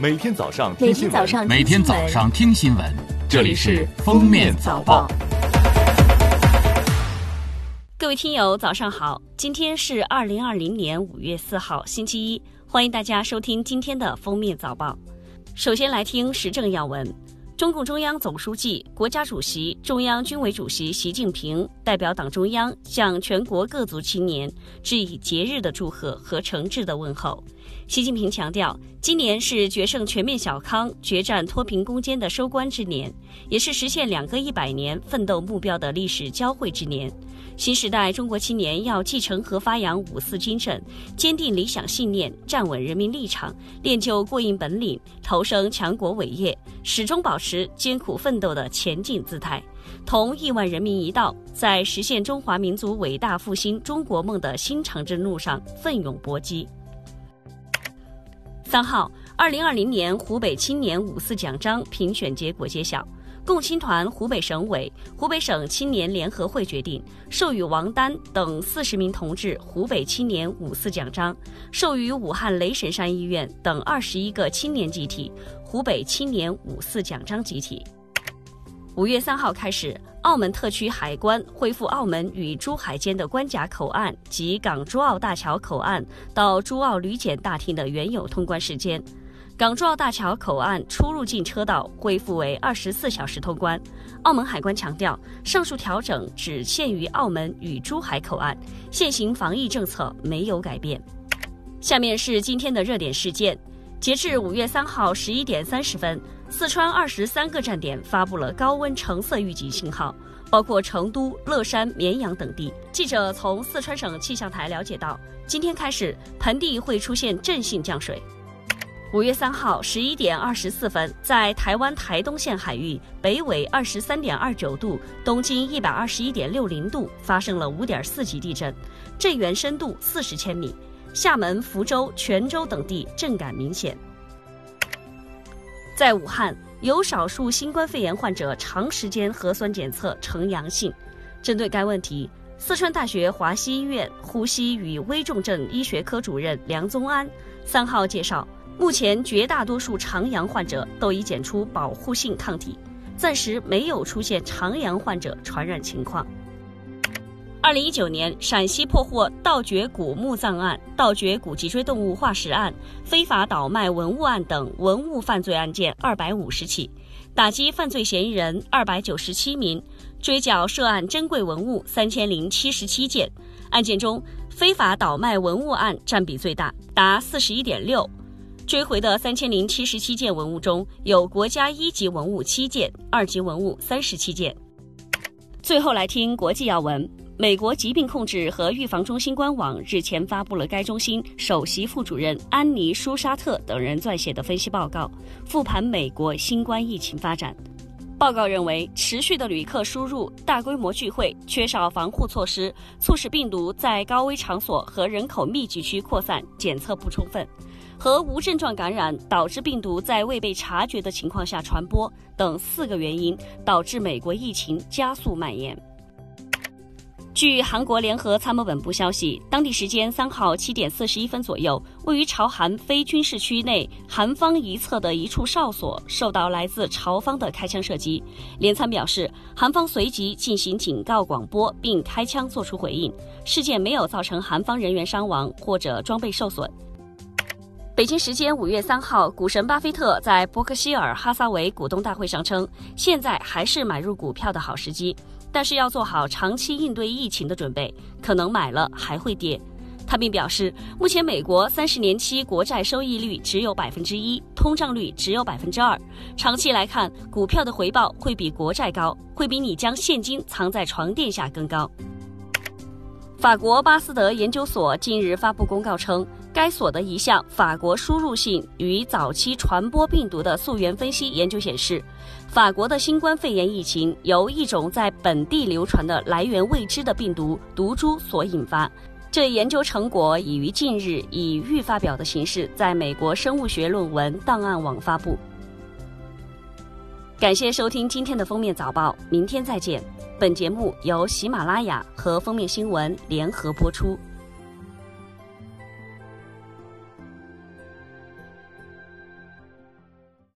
每天早上听新闻，天早上每天早上听新闻，这里是《封面早报》。各位听友，早上好！今天是二零二零年五月四号，星期一，欢迎大家收听今天的《封面早报》。首先来听时政要闻。中共中央总书记、国家主席、中央军委主席习近平代表党中央向全国各族青年致以节日的祝贺和诚挚的问候。习近平强调，今年是决胜全面小康、决战脱贫攻坚的收官之年，也是实现两个一百年奋斗目标的历史交汇之年。新时代中国青年要继承和发扬五四精神，坚定理想信念，站稳人民立场，练就过硬本领，投身强国伟业，始终保持艰苦奋斗的前进姿态，同亿万人民一道，在实现中华民族伟大复兴中国梦的新长征路上奋勇搏击。三号，二零二零年湖北青年五四奖章评选结果揭晓。共青团湖北省委、湖北省青年联合会决定授予王丹等四十名同志湖北青年五四奖章，授予武汉雷神山医院等二十一个青年集体湖北青年五四奖章集体。五月三号开始，澳门特区海关恢复澳门与珠海间的关卡口岸及港珠澳大桥口岸到珠澳旅检大厅的原有通关时间。港珠澳大桥口岸出入境车道恢复为二十四小时通关。澳门海关强调，上述调整只限于澳门与珠海口岸，现行防疫政策没有改变。下面是今天的热点事件。截至五月三号十一点三十分，四川二十三个站点发布了高温橙色预警信号，包括成都、乐山、绵阳等地。记者从四川省气象台了解到，今天开始盆地会出现阵性降水。五月三号十一点二十四分，在台湾台东县海域北纬二十三点二九度、东经一百二十一点六零度发生了五点四级地震，震源深度四十千米。厦门、福州、泉州等地震感明显。在武汉，有少数新冠肺炎患者长时间核酸检测呈阳性。针对该问题，四川大学华西医院呼吸与危重症医学科主任梁宗安三号介绍。目前绝大多数长阳患者都已检出保护性抗体，暂时没有出现长阳患者传染情况。二零一九年，陕西破获盗掘古墓葬案、盗掘古脊椎动物化石案、非法倒卖文物案等文物犯罪案件二百五十起，打击犯罪嫌疑人二百九十七名，追缴涉案珍贵文物三千零七十七件。案件中，非法倒卖文物案占比最大，达四十一点六。追回的三千零七十七件文物中有国家一级文物七件，二级文物三十七件。最后来听国际要闻：美国疾病控制和预防中心官网日前发布了该中心首席副主任安妮·舒沙特等人撰写的分析报告，复盘美国新冠疫情发展。报告认为，持续的旅客输入、大规模聚会、缺少防护措施，促使病毒在高危场所和人口密集区扩散，检测不充分。和无症状感染导致病毒在未被察觉的情况下传播等四个原因，导致美国疫情加速蔓延。据韩国联合参谋本部消息，当地时间三号七点四十一分左右，位于朝韩非军事区内韩方一侧的一处哨所受到来自朝方的开枪射击。联参表示，韩方随即进行警告广播，并开枪作出回应。事件没有造成韩方人员伤亡或者装备受损。北京时间五月三号，股神巴菲特在伯克希尔哈撒韦股东大会上称，现在还是买入股票的好时机，但是要做好长期应对疫情的准备，可能买了还会跌。他并表示，目前美国三十年期国债收益率只有百分之一，通胀率只有百分之二，长期来看，股票的回报会比国债高，会比你将现金藏在床垫下更高。法国巴斯德研究所近日发布公告称。该所的一项法国输入性与早期传播病毒的溯源分析研究显示，法国的新冠肺炎疫情由一种在本地流传的来源未知的病毒毒株所引发。这研究成果已于近日以预发表的形式在美国生物学论文档案网发布。感谢收听今天的封面早报，明天再见。本节目由喜马拉雅和封面新闻联合播出。